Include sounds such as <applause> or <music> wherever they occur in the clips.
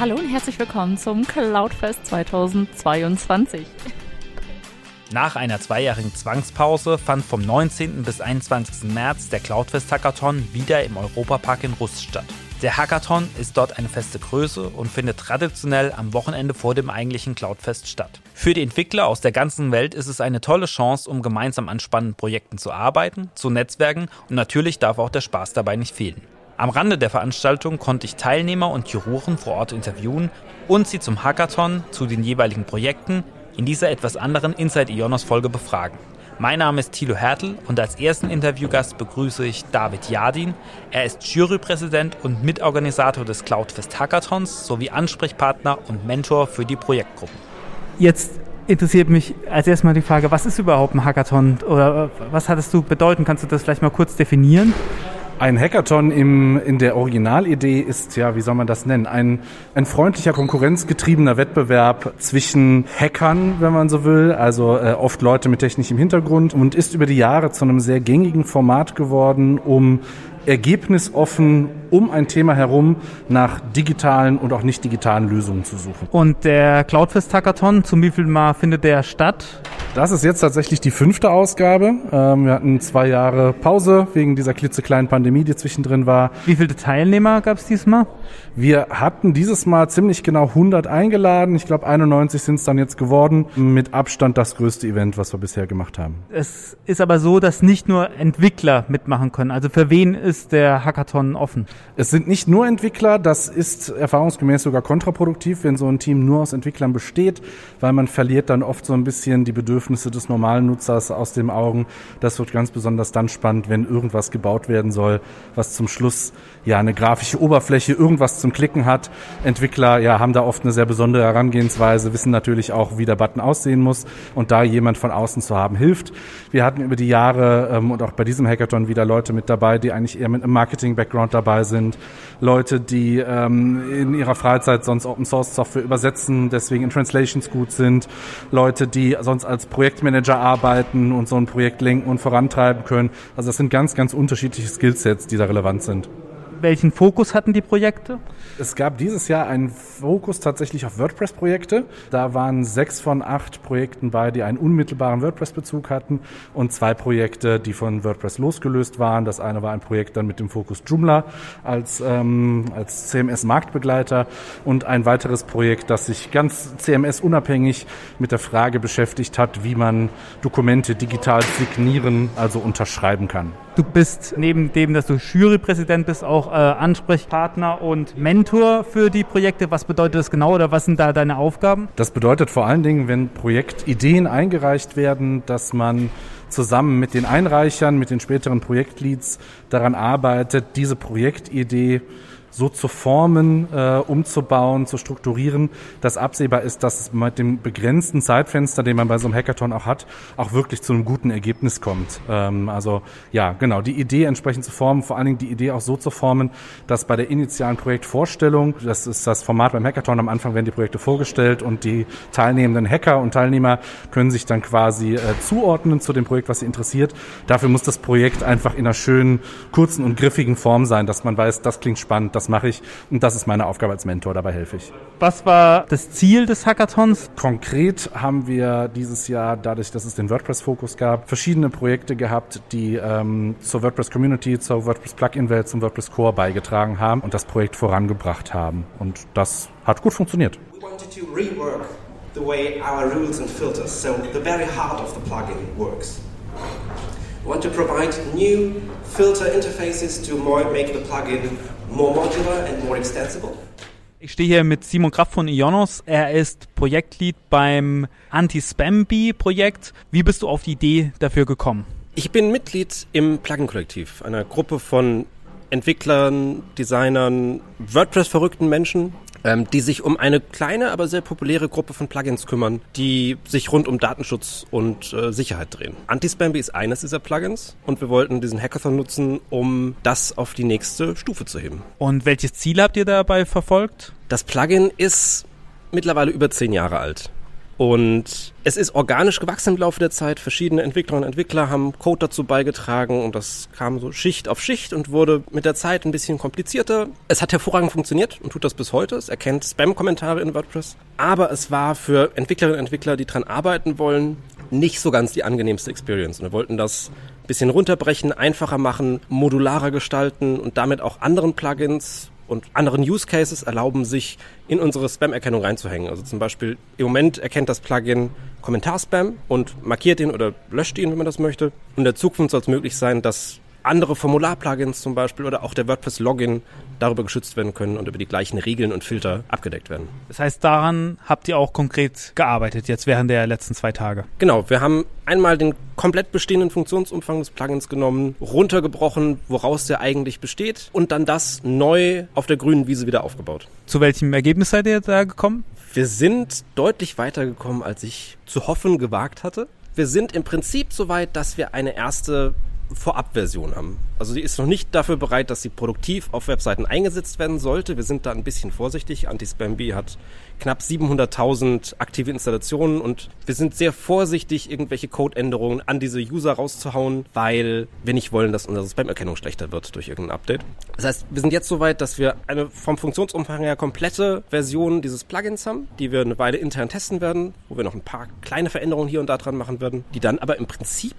Hallo und herzlich willkommen zum Cloudfest 2022. Nach einer zweijährigen Zwangspause fand vom 19. bis 21. März der Cloudfest Hackathon wieder im Europapark in Rust statt. Der Hackathon ist dort eine feste Größe und findet traditionell am Wochenende vor dem eigentlichen Cloudfest statt. Für die Entwickler aus der ganzen Welt ist es eine tolle Chance, um gemeinsam an spannenden Projekten zu arbeiten, zu netzwerken und natürlich darf auch der Spaß dabei nicht fehlen. Am Rande der Veranstaltung konnte ich Teilnehmer und Juroren vor Ort interviewen und sie zum Hackathon, zu den jeweiligen Projekten, in dieser etwas anderen Inside Ionos Folge befragen. Mein Name ist Thilo Hertel und als ersten Interviewgast begrüße ich David Jadin. Er ist Jurypräsident und Mitorganisator des Cloudfest Hackathons sowie Ansprechpartner und Mentor für die Projektgruppen. Jetzt interessiert mich als erstmal die Frage, was ist überhaupt ein Hackathon oder was hattest du bedeuten? Kannst du das vielleicht mal kurz definieren? Ein Hackathon im, in der Originalidee ist, ja, wie soll man das nennen? Ein, ein freundlicher, konkurrenzgetriebener Wettbewerb zwischen Hackern, wenn man so will, also äh, oft Leute mit technischem Hintergrund und ist über die Jahre zu einem sehr gängigen Format geworden, um ergebnisoffen um ein Thema herum nach digitalen und auch nicht digitalen Lösungen zu suchen. Und der Cloudfest Hackathon, zum wievielten Mal findet der statt? Das ist jetzt tatsächlich die fünfte Ausgabe. Ähm, wir hatten zwei Jahre Pause wegen dieser klitzekleinen Pandemie, die zwischendrin war. Wie viele Teilnehmer gab es diesmal? Wir hatten dieses Mal ziemlich genau 100 eingeladen. Ich glaube 91 sind es dann jetzt geworden. Mit Abstand das größte Event, was wir bisher gemacht haben. Es ist aber so, dass nicht nur Entwickler mitmachen können. Also für wen ist der Hackathon offen? Es sind nicht nur Entwickler. Das ist erfahrungsgemäß sogar kontraproduktiv, wenn so ein Team nur aus Entwicklern besteht, weil man verliert dann oft so ein bisschen die Bedürfnisse Bedürfnisse des normalen Nutzers aus den Augen. Das wird ganz besonders dann spannend, wenn irgendwas gebaut werden soll, was zum Schluss ja eine grafische Oberfläche, irgendwas zum Klicken hat. Entwickler ja haben da oft eine sehr besondere Herangehensweise, wissen natürlich auch, wie der Button aussehen muss und da jemand von außen zu haben hilft. Wir hatten über die Jahre ähm, und auch bei diesem Hackathon wieder Leute mit dabei, die eigentlich eher mit einem Marketing-Background dabei sind, Leute, die ähm, in ihrer Freizeit sonst Open Source Software übersetzen, deswegen in Translations gut sind, Leute, die sonst als Projektmanager arbeiten und so ein Projekt lenken und vorantreiben können. Also das sind ganz, ganz unterschiedliche Skillsets, die da relevant sind welchen Fokus hatten die Projekte? Es gab dieses Jahr einen Fokus tatsächlich auf WordPress-Projekte. Da waren sechs von acht Projekten bei, die einen unmittelbaren WordPress-Bezug hatten und zwei Projekte, die von WordPress losgelöst waren. Das eine war ein Projekt dann mit dem Fokus Joomla als, ähm, als CMS-Marktbegleiter und ein weiteres Projekt, das sich ganz CMS-unabhängig mit der Frage beschäftigt hat, wie man Dokumente digital signieren, also unterschreiben kann. Du bist neben dem, dass du Jurypräsident bist, auch äh, Ansprechpartner und Mentor für die Projekte. Was bedeutet das genau oder was sind da deine Aufgaben? Das bedeutet vor allen Dingen, wenn Projektideen eingereicht werden, dass man zusammen mit den Einreichern, mit den späteren Projektleads daran arbeitet, diese Projektidee so zu formen, äh, umzubauen, zu strukturieren, dass absehbar ist, dass es mit dem begrenzten Zeitfenster, den man bei so einem Hackathon auch hat, auch wirklich zu einem guten Ergebnis kommt. Ähm, also ja, genau, die Idee entsprechend zu formen, vor allen Dingen die Idee auch so zu formen, dass bei der initialen Projektvorstellung, das ist das Format beim Hackathon, am Anfang werden die Projekte vorgestellt und die teilnehmenden Hacker und Teilnehmer können sich dann quasi äh, zuordnen zu dem Projekt, was sie interessiert. Dafür muss das Projekt einfach in einer schönen, kurzen und griffigen Form sein, dass man weiß, das klingt spannend, das mache ich und das ist meine Aufgabe als Mentor, dabei helfe ich. Was war das Ziel des Hackathons? Konkret haben wir dieses Jahr, dadurch, dass es den WordPress-Fokus gab, verschiedene Projekte gehabt, die ähm, zur WordPress-Community, zur WordPress-Plugin-Welt, zum WordPress-Core beigetragen haben und das Projekt vorangebracht haben. Und das hat gut funktioniert. We wanted to rework the way our rules and filters, so the very heart of the plugin works. We want to provide new filter interfaces to make the plugin more modular and more extensible. Ich stehe hier mit Simon Kraft von Ionos. Er ist Projektlead beim Anti-Spam-Bee-Projekt. Wie bist du auf die Idee dafür gekommen? Ich bin Mitglied im Plugin-Kollektiv, einer Gruppe von Entwicklern, Designern, WordPress-verrückten Menschen, ähm, die sich um eine kleine, aber sehr populäre Gruppe von Plugins kümmern, die sich rund um Datenschutz und äh, Sicherheit drehen. Anti-Spamby ist eines dieser Plugins und wir wollten diesen Hackathon nutzen, um das auf die nächste Stufe zu heben. Und welches Ziel habt ihr dabei verfolgt? Das Plugin ist mittlerweile über zehn Jahre alt. Und es ist organisch gewachsen im Laufe der Zeit. Verschiedene Entwicklerinnen und Entwickler haben Code dazu beigetragen und das kam so Schicht auf Schicht und wurde mit der Zeit ein bisschen komplizierter. Es hat hervorragend funktioniert und tut das bis heute. Es erkennt Spam-Kommentare in WordPress. Aber es war für Entwicklerinnen und Entwickler, die dran arbeiten wollen, nicht so ganz die angenehmste Experience. Und wir wollten das ein bisschen runterbrechen, einfacher machen, modularer gestalten und damit auch anderen Plugins und anderen Use Cases erlauben, sich in unsere Spam-Erkennung reinzuhängen. Also zum Beispiel im Moment erkennt das Plugin Kommentarspam und markiert ihn oder löscht ihn, wenn man das möchte. Und in der Zukunft soll es möglich sein, dass andere Formular-Plugins zum Beispiel oder auch der WordPress-Login darüber geschützt werden können und über die gleichen Regeln und Filter abgedeckt werden. Das heißt, daran habt ihr auch konkret gearbeitet jetzt während der letzten zwei Tage? Genau, wir haben einmal den komplett bestehenden Funktionsumfang des Plugins genommen, runtergebrochen, woraus der eigentlich besteht und dann das neu auf der grünen Wiese wieder aufgebaut. Zu welchem Ergebnis seid ihr da gekommen? Wir sind deutlich weitergekommen, als ich zu hoffen gewagt hatte. Wir sind im Prinzip so weit, dass wir eine erste Vorabversion haben. Also die ist noch nicht dafür bereit, dass sie produktiv auf Webseiten eingesetzt werden sollte. Wir sind da ein bisschen vorsichtig. Anti-Spam-B hat knapp 700.000 aktive Installationen und wir sind sehr vorsichtig, irgendwelche Codeänderungen an diese User rauszuhauen, weil wir nicht wollen, dass unsere Spam-Erkennung schlechter wird durch irgendein Update. Das heißt, wir sind jetzt so weit, dass wir eine vom Funktionsumfang her komplette Version dieses Plugins haben, die wir eine Weile intern testen werden, wo wir noch ein paar kleine Veränderungen hier und da dran machen werden, die dann aber im Prinzip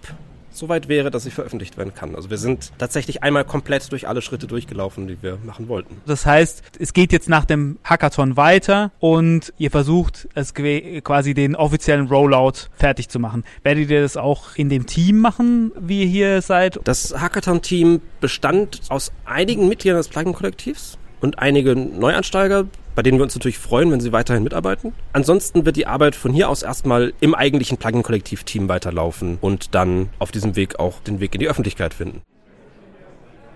soweit wäre, dass sie veröffentlicht werden kann. Also wir sind tatsächlich einmal komplett durch alle Schritte durchgelaufen, die wir machen wollten. Das heißt, es geht jetzt nach dem Hackathon weiter und ihr versucht es quasi den offiziellen Rollout fertig zu machen. Werdet ihr das auch in dem Team machen, wie ihr hier seid? Das Hackathon-Team bestand aus einigen Mitgliedern des Plugin-Kollektivs und einige Neuansteiger, bei denen wir uns natürlich freuen, wenn sie weiterhin mitarbeiten. Ansonsten wird die Arbeit von hier aus erstmal im eigentlichen Plugin-Kollektiv-Team weiterlaufen und dann auf diesem Weg auch den Weg in die Öffentlichkeit finden.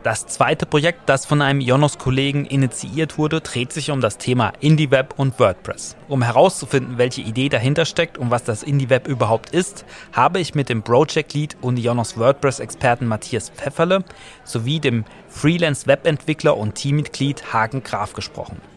Das zweite Projekt, das von einem Jonos-Kollegen initiiert wurde, dreht sich um das Thema IndieWeb und WordPress. Um herauszufinden, welche Idee dahinter steckt und was das IndieWeb überhaupt ist, habe ich mit dem Project Lead und Jonos WordPress-Experten Matthias Pfefferle sowie dem Freelance-Webentwickler und Teammitglied Hagen Graf gesprochen.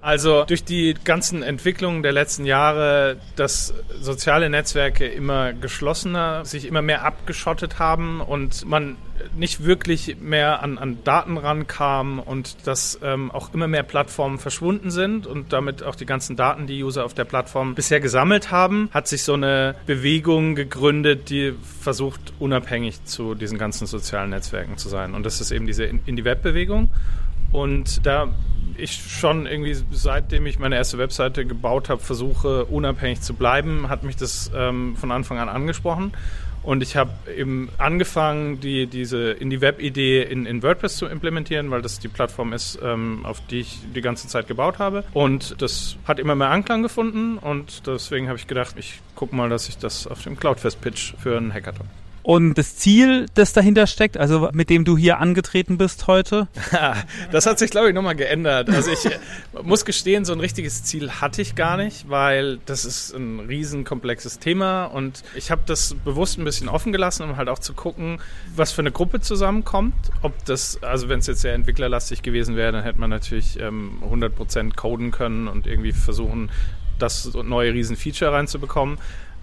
Also durch die ganzen Entwicklungen der letzten Jahre, dass soziale Netzwerke immer geschlossener, sich immer mehr abgeschottet haben und man nicht wirklich mehr an, an Daten rankam und dass ähm, auch immer mehr Plattformen verschwunden sind und damit auch die ganzen Daten, die User auf der Plattform bisher gesammelt haben, hat sich so eine Bewegung gegründet, die versucht, unabhängig zu diesen ganzen sozialen Netzwerken zu sein. Und das ist eben diese In-die-Web-Bewegung. Und da ich schon irgendwie, seitdem ich meine erste Webseite gebaut habe, versuche, unabhängig zu bleiben, hat mich das ähm, von Anfang an angesprochen. Und ich habe eben angefangen, die, diese in die Web-Idee in, in WordPress zu implementieren, weil das die Plattform ist, ähm, auf die ich die ganze Zeit gebaut habe. Und das hat immer mehr Anklang gefunden und deswegen habe ich gedacht, ich gucke mal, dass ich das auf dem Cloudfest-Pitch für einen Hackathon. Und das Ziel, das dahinter steckt, also mit dem du hier angetreten bist heute? <laughs> das hat sich, glaube ich, nochmal geändert. Also ich muss gestehen, so ein richtiges Ziel hatte ich gar nicht, weil das ist ein riesenkomplexes Thema und ich habe das bewusst ein bisschen offen gelassen, um halt auch zu gucken, was für eine Gruppe zusammenkommt. Ob das, also wenn es jetzt sehr entwicklerlastig gewesen wäre, dann hätte man natürlich ähm, 100% coden können und irgendwie versuchen, das neue Riesenfeature reinzubekommen.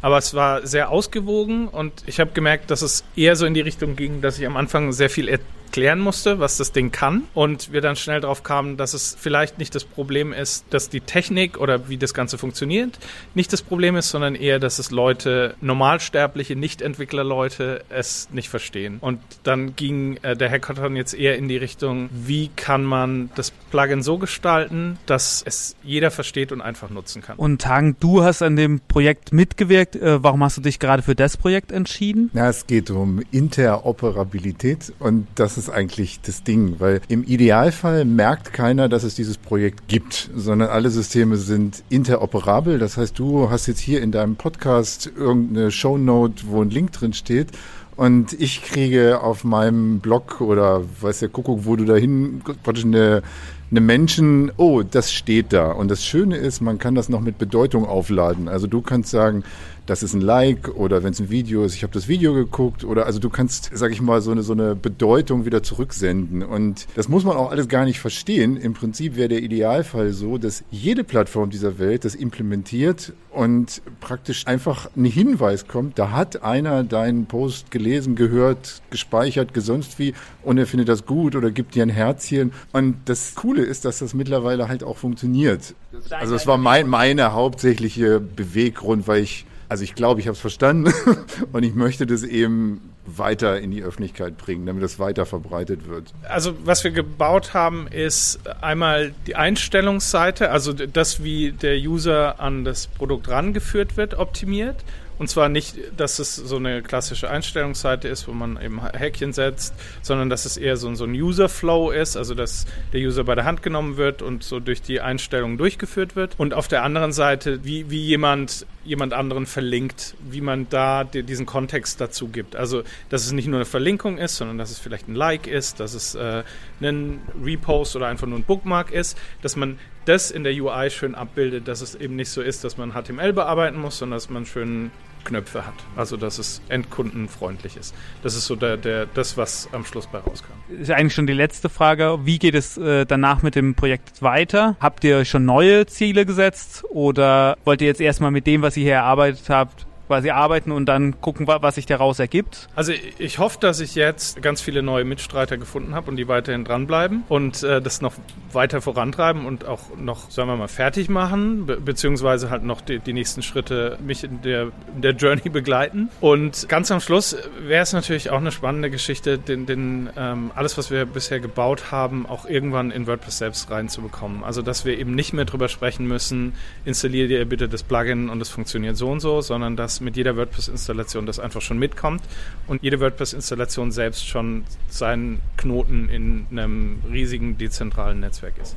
Aber es war sehr ausgewogen und ich habe gemerkt, dass es eher so in die Richtung ging, dass ich am Anfang sehr viel erklären musste, was das Ding kann. Und wir dann schnell darauf kamen, dass es vielleicht nicht das Problem ist, dass die Technik oder wie das Ganze funktioniert nicht das Problem ist, sondern eher, dass es Leute, normalsterbliche Nicht-Entwickler-Leute es nicht verstehen. Und dann ging äh, der Hackathon jetzt eher in die Richtung, wie kann man das Plugin so gestalten, dass es jeder versteht und einfach nutzen kann. Und Hagen, du hast an dem Projekt mitgewirkt. Äh, warum hast du dich gerade für das Projekt entschieden? Ja, es geht um Interoperabilität und das ist ist eigentlich das Ding, weil im Idealfall merkt keiner, dass es dieses Projekt gibt, sondern alle Systeme sind interoperabel. Das heißt, du hast jetzt hier in deinem Podcast irgendeine Shownote, wo ein Link drin steht und ich kriege auf meinem Blog oder weiß der Kuckuck, wo du dahin praktisch eine, eine Menschen, oh, das steht da. Und das Schöne ist, man kann das noch mit Bedeutung aufladen. Also du kannst sagen, das ist ein Like oder wenn es ein Video ist, ich habe das Video geguckt oder also du kannst, <laughs> sag ich mal, so eine, so eine Bedeutung wieder zurücksenden. Und das muss man auch alles gar nicht verstehen. Im Prinzip wäre der Idealfall so, dass jede Plattform dieser Welt das implementiert und praktisch einfach ein Hinweis kommt, da hat einer deinen Post gelesen, gehört, gespeichert, gesonst wie und er findet das gut oder gibt dir ein Herzchen. Und das Coole ist, dass das mittlerweile halt auch funktioniert. Also das war mein, meine hauptsächliche Beweggrund, weil ich also ich glaube, ich habe es verstanden <laughs> und ich möchte das eben weiter in die Öffentlichkeit bringen, damit das weiter verbreitet wird. Also was wir gebaut haben, ist einmal die Einstellungsseite, also das, wie der User an das Produkt rangeführt wird, optimiert. Und zwar nicht, dass es so eine klassische Einstellungsseite ist, wo man eben Häkchen setzt, sondern dass es eher so, ein User-Flow ist, also dass der User bei der Hand genommen wird und so durch die Einstellungen durchgeführt wird. Und auf der anderen Seite, wie, wie jemand jemand anderen verlinkt, wie man da diesen Kontext dazu gibt. Also, dass es nicht nur eine Verlinkung ist, sondern dass es vielleicht ein Like ist, dass es äh, ein Repost oder einfach nur ein Bookmark ist, dass man das in der UI schön abbildet, dass es eben nicht so ist, dass man HTML bearbeiten muss, sondern dass man schön Knöpfe hat. Also dass es endkundenfreundlich ist. Das ist so der, der, das, was am Schluss bei rauskam. Ist eigentlich schon die letzte Frage. Wie geht es äh, danach mit dem Projekt weiter? Habt ihr schon neue Ziele gesetzt oder wollt ihr jetzt erstmal mit dem, was ihr hier erarbeitet habt, quasi arbeiten und dann gucken, was sich daraus ergibt? Also ich hoffe, dass ich jetzt ganz viele neue Mitstreiter gefunden habe und die weiterhin dranbleiben und äh, das noch weiter vorantreiben und auch noch, sagen wir mal, fertig machen, be beziehungsweise halt noch die, die, nächsten Schritte mich in der, in der Journey begleiten. Und ganz am Schluss wäre es natürlich auch eine spannende Geschichte, den, den, ähm, alles, was wir bisher gebaut haben, auch irgendwann in WordPress selbst reinzubekommen. Also dass wir eben nicht mehr drüber sprechen müssen, installiere dir bitte das Plugin und es funktioniert so und so, sondern dass mit jeder WordPress-Installation das einfach schon mitkommt und jede WordPress-Installation selbst schon seinen Knoten in einem riesigen dezentralen Netzwerk ist.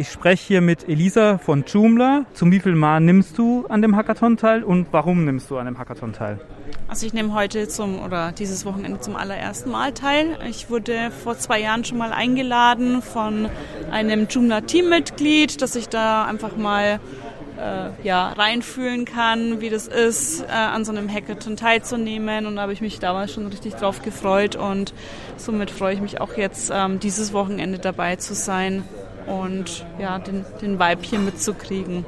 Ich spreche hier mit Elisa von Joomla. Zum wieviel Mal nimmst du an dem Hackathon teil und warum nimmst du an dem Hackathon teil? Also ich nehme heute zum oder dieses Wochenende zum allerersten Mal teil. Ich wurde vor zwei Jahren schon mal eingeladen von einem Joomla Teammitglied, dass ich da einfach mal äh, ja, reinfühlen kann, wie das ist, äh, an so einem Hackathon teilzunehmen. Und da habe ich mich damals schon richtig drauf gefreut und somit freue ich mich auch jetzt, ähm, dieses Wochenende dabei zu sein und ja, den, den Vibe hier mitzukriegen.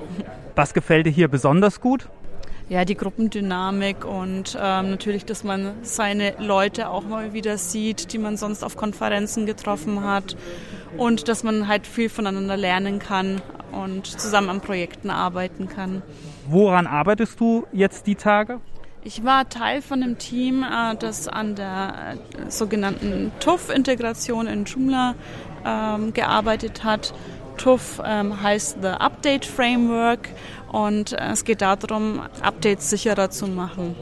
Was gefällt dir hier besonders gut? ja, die Gruppendynamik und ähm, natürlich, dass man seine Leute auch mal wieder sieht, die man sonst auf Konferenzen getroffen hat und dass man halt viel voneinander lernen kann und zusammen an Projekten arbeiten kann. Woran arbeitest du jetzt die Tage? Ich war Teil von einem Team, äh, das an der äh, sogenannten TUF-Integration in Joomla ähm, gearbeitet hat. TUF ähm, heißt The Update Framework und äh, es geht darum, Updates sicherer zu machen.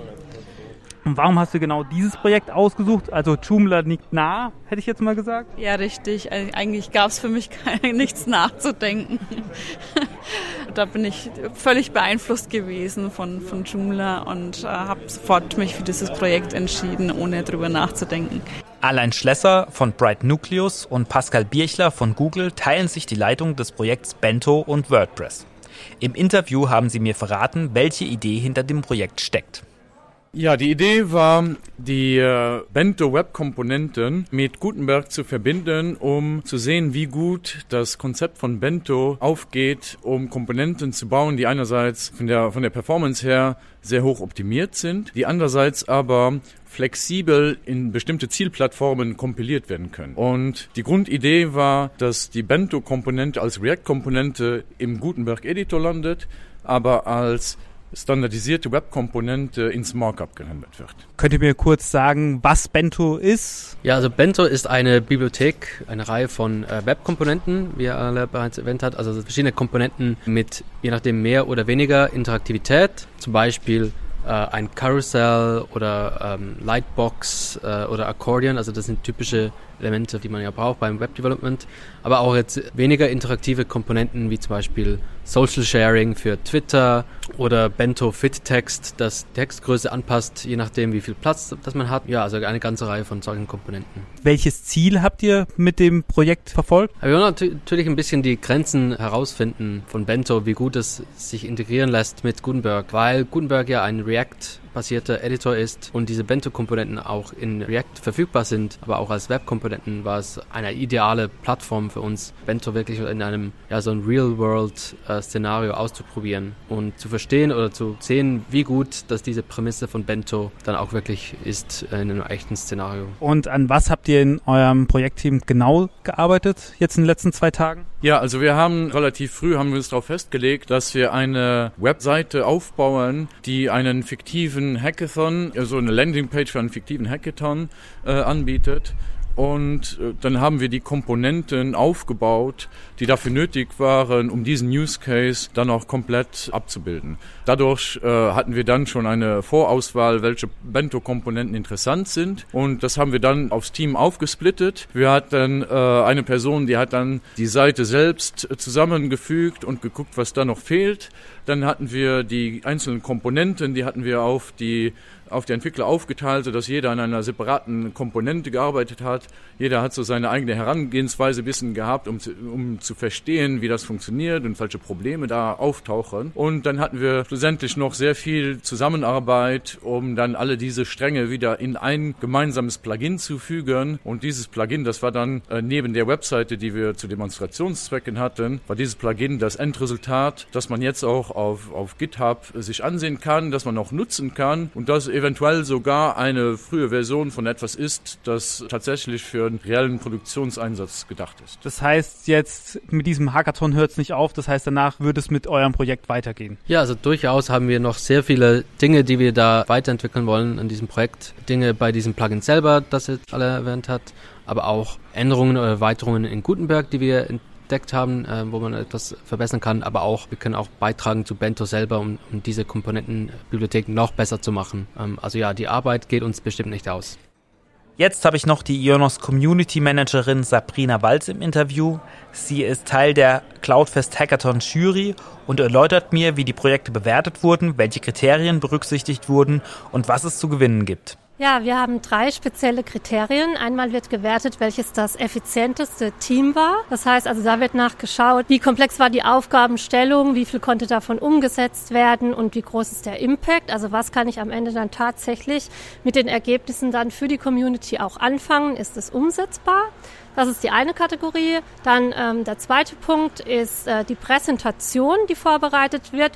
Und warum hast du genau dieses Projekt ausgesucht? Also Joomla liegt nah, hätte ich jetzt mal gesagt. Ja, richtig. Eigentlich gab es für mich <laughs> nichts nachzudenken. <laughs> da bin ich völlig beeinflusst gewesen von, von Joomla und äh, habe sofort mich für dieses Projekt entschieden, ohne drüber nachzudenken. Alain Schlesser von Bright Nucleus und Pascal Birchler von Google teilen sich die Leitung des Projekts Bento und WordPress. Im Interview haben sie mir verraten, welche Idee hinter dem Projekt steckt. Ja, die Idee war, die äh, Bento Web Komponenten mit Gutenberg zu verbinden, um zu sehen, wie gut das Konzept von Bento aufgeht, um Komponenten zu bauen, die einerseits von der, von der Performance her sehr hoch optimiert sind, die andererseits aber flexibel in bestimmte Zielplattformen kompiliert werden können. Und die Grundidee war, dass die Bento-Komponente als React-Komponente im Gutenberg-Editor landet, aber als standardisierte Webkomponente ins Markup gehandelt wird. Könnt ihr mir kurz sagen, was Bento ist? Ja, also Bento ist eine Bibliothek, eine Reihe von äh, Webkomponenten, wie er alle bereits erwähnt hat, also verschiedene Komponenten mit je nachdem mehr oder weniger Interaktivität, zum Beispiel äh, ein Carousel oder ähm, Lightbox äh, oder Accordion. Also das sind typische Elemente, die man ja braucht beim Web Development. Aber auch jetzt weniger interaktive Komponenten wie zum Beispiel Social Sharing für Twitter oder Bento Fit Text, das Textgröße anpasst, je nachdem, wie viel Platz das man hat. Ja, also eine ganze Reihe von solchen Komponenten. Welches Ziel habt ihr mit dem Projekt verfolgt? Wir wollen natürlich ein bisschen die Grenzen herausfinden von Bento, wie gut es sich integrieren lässt mit Gutenberg, weil Gutenberg ja ein React basierter Editor ist und diese Bento-Komponenten auch in React verfügbar sind, aber auch als Web-Komponenten war es eine ideale Plattform für uns, Bento wirklich in einem ja, so ein Real-World-Szenario auszuprobieren und zu verstehen oder zu sehen, wie gut, dass diese Prämisse von Bento dann auch wirklich ist in einem echten Szenario. Und an was habt ihr in eurem Projektteam genau gearbeitet jetzt in den letzten zwei Tagen? Ja, also wir haben relativ früh haben wir uns darauf festgelegt, dass wir eine Webseite aufbauen, die einen fiktiven Hackathon, also eine Landingpage für einen fiktiven Hackathon äh, anbietet und äh, dann haben wir die Komponenten aufgebaut, die dafür nötig waren, um diesen Use Case dann auch komplett abzubilden. Dadurch äh, hatten wir dann schon eine Vorauswahl, welche Bento-Komponenten interessant sind. Und das haben wir dann aufs Team aufgesplittet. Wir hatten äh, eine Person, die hat dann die Seite selbst zusammengefügt und geguckt, was da noch fehlt. Dann hatten wir die einzelnen Komponenten, die hatten wir auf die auf die Entwickler aufgeteilt, sodass jeder an einer separaten Komponente gearbeitet hat. Jeder hat so seine eigene Herangehensweise bisschen gehabt, um zu, um zu verstehen, wie das funktioniert und welche Probleme da auftauchen. Und dann hatten wir schlussendlich noch sehr viel Zusammenarbeit, um dann alle diese Stränge wieder in ein gemeinsames Plugin zu fügen. Und dieses Plugin, das war dann äh, neben der Webseite, die wir zu Demonstrationszwecken hatten, war dieses Plugin das Endresultat, das man jetzt auch auf, auf GitHub sich ansehen kann, das man auch nutzen kann und das eventuell sogar eine frühe Version von etwas ist, das tatsächlich für einen reellen Produktionseinsatz gedacht ist. Das heißt jetzt, mit diesem Hackathon hört es nicht auf, das heißt danach wird es mit eurem Projekt weitergehen. Ja, also durchaus haben wir noch sehr viele Dinge, die wir da weiterentwickeln wollen an diesem Projekt. Dinge bei diesem Plugin selber, das jetzt alle erwähnt hat, aber auch Änderungen oder Erweiterungen in Gutenberg, die wir entdeckt haben, äh, wo man etwas verbessern kann, aber auch, wir können auch beitragen zu Bento selber, um, um diese Komponentenbibliothek noch besser zu machen. Ähm, also ja, die Arbeit geht uns bestimmt nicht aus. Jetzt habe ich noch die Ionos Community Managerin Sabrina Walz im Interview. Sie ist Teil der Cloudfest Hackathon Jury und erläutert mir, wie die Projekte bewertet wurden, welche Kriterien berücksichtigt wurden und was es zu gewinnen gibt. Ja, wir haben drei spezielle Kriterien. Einmal wird gewertet, welches das effizienteste Team war. Das heißt also, da wird nachgeschaut, wie komplex war die Aufgabenstellung, wie viel konnte davon umgesetzt werden und wie groß ist der Impact. Also was kann ich am Ende dann tatsächlich mit den Ergebnissen dann für die Community auch anfangen? Ist es umsetzbar? Das ist die eine Kategorie. Dann ähm, der zweite Punkt ist äh, die Präsentation, die vorbereitet wird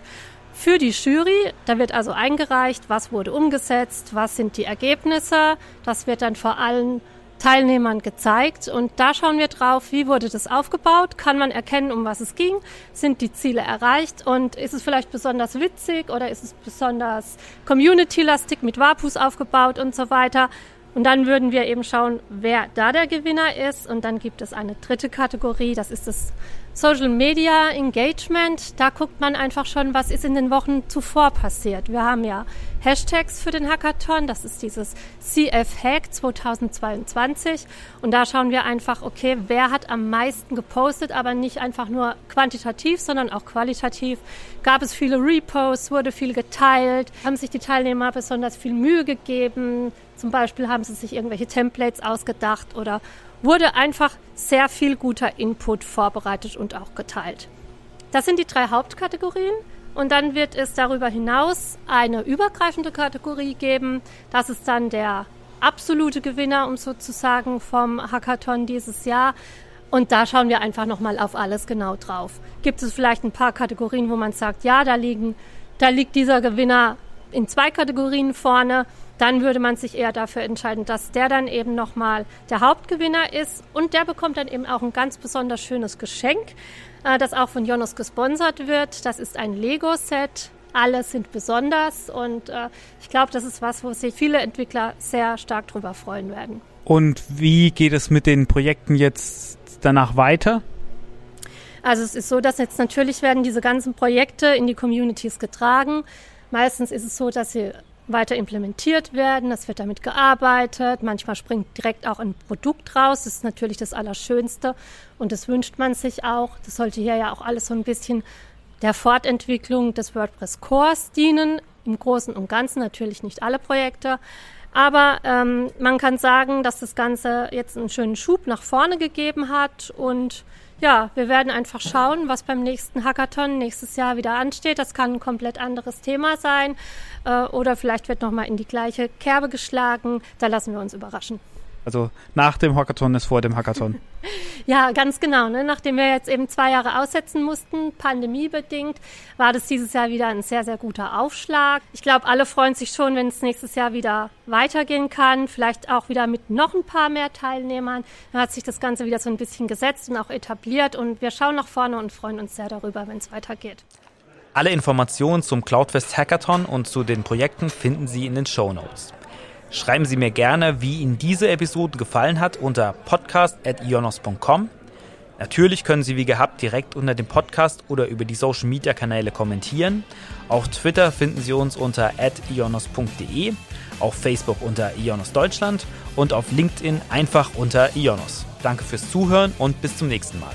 für die Jury. Da wird also eingereicht, was wurde umgesetzt, was sind die Ergebnisse. Das wird dann vor allen Teilnehmern gezeigt und da schauen wir drauf, wie wurde das aufgebaut, kann man erkennen, um was es ging, sind die Ziele erreicht und ist es vielleicht besonders witzig oder ist es besonders community-lastig mit Wapus aufgebaut und so weiter. Und dann würden wir eben schauen, wer da der Gewinner ist. Und dann gibt es eine dritte Kategorie, das ist das Social Media Engagement. Da guckt man einfach schon, was ist in den Wochen zuvor passiert. Wir haben ja Hashtags für den Hackathon, das ist dieses CF Hack 2022. Und da schauen wir einfach, okay, wer hat am meisten gepostet, aber nicht einfach nur quantitativ, sondern auch qualitativ. Gab es viele Reposts, wurde viel geteilt, haben sich die Teilnehmer besonders viel Mühe gegeben, zum Beispiel haben sie sich irgendwelche Templates ausgedacht oder wurde einfach sehr viel guter Input vorbereitet und auch geteilt. Das sind die drei Hauptkategorien. Und dann wird es darüber hinaus eine übergreifende Kategorie geben. Das ist dann der absolute Gewinner, um sozusagen vom Hackathon dieses Jahr. Und da schauen wir einfach nochmal auf alles genau drauf. Gibt es vielleicht ein paar Kategorien, wo man sagt, ja, da liegen, da liegt dieser Gewinner in zwei Kategorien vorne dann würde man sich eher dafür entscheiden, dass der dann eben nochmal der Hauptgewinner ist und der bekommt dann eben auch ein ganz besonders schönes Geschenk, äh, das auch von Jonas gesponsert wird. Das ist ein Lego-Set. Alle sind besonders und äh, ich glaube, das ist was, wo sich viele Entwickler sehr stark drüber freuen werden. Und wie geht es mit den Projekten jetzt danach weiter? Also es ist so, dass jetzt natürlich werden diese ganzen Projekte in die Communities getragen. Meistens ist es so, dass sie weiter implementiert werden. Es wird damit gearbeitet. Manchmal springt direkt auch ein Produkt raus. Das ist natürlich das Allerschönste und das wünscht man sich auch. Das sollte hier ja auch alles so ein bisschen der Fortentwicklung des WordPress Cores dienen. Im Großen und Ganzen natürlich nicht alle Projekte. Aber ähm, man kann sagen, dass das Ganze jetzt einen schönen Schub nach vorne gegeben hat und ja, wir werden einfach schauen, was beim nächsten Hackathon nächstes Jahr wieder ansteht. Das kann ein komplett anderes Thema sein äh, oder vielleicht wird nochmal in die gleiche Kerbe geschlagen. Da lassen wir uns überraschen. Also nach dem Hackathon ist vor dem Hackathon. <laughs> ja, ganz genau. Ne? Nachdem wir jetzt eben zwei Jahre aussetzen mussten, pandemiebedingt, war das dieses Jahr wieder ein sehr, sehr guter Aufschlag. Ich glaube, alle freuen sich schon, wenn es nächstes Jahr wieder weitergehen kann. Vielleicht auch wieder mit noch ein paar mehr Teilnehmern. Dann hat sich das Ganze wieder so ein bisschen gesetzt und auch etabliert. Und wir schauen nach vorne und freuen uns sehr darüber, wenn es weitergeht. Alle Informationen zum Cloudfest Hackathon und zu den Projekten finden Sie in den Show Notes. Schreiben Sie mir gerne, wie Ihnen diese Episode gefallen hat unter podcast.ionos.com. Natürlich können Sie wie gehabt direkt unter dem Podcast oder über die Social Media Kanäle kommentieren. Auf Twitter finden Sie uns unter ionos.de, auf Facebook unter Ionos Deutschland und auf LinkedIn einfach unter Ionos. Danke fürs Zuhören und bis zum nächsten Mal.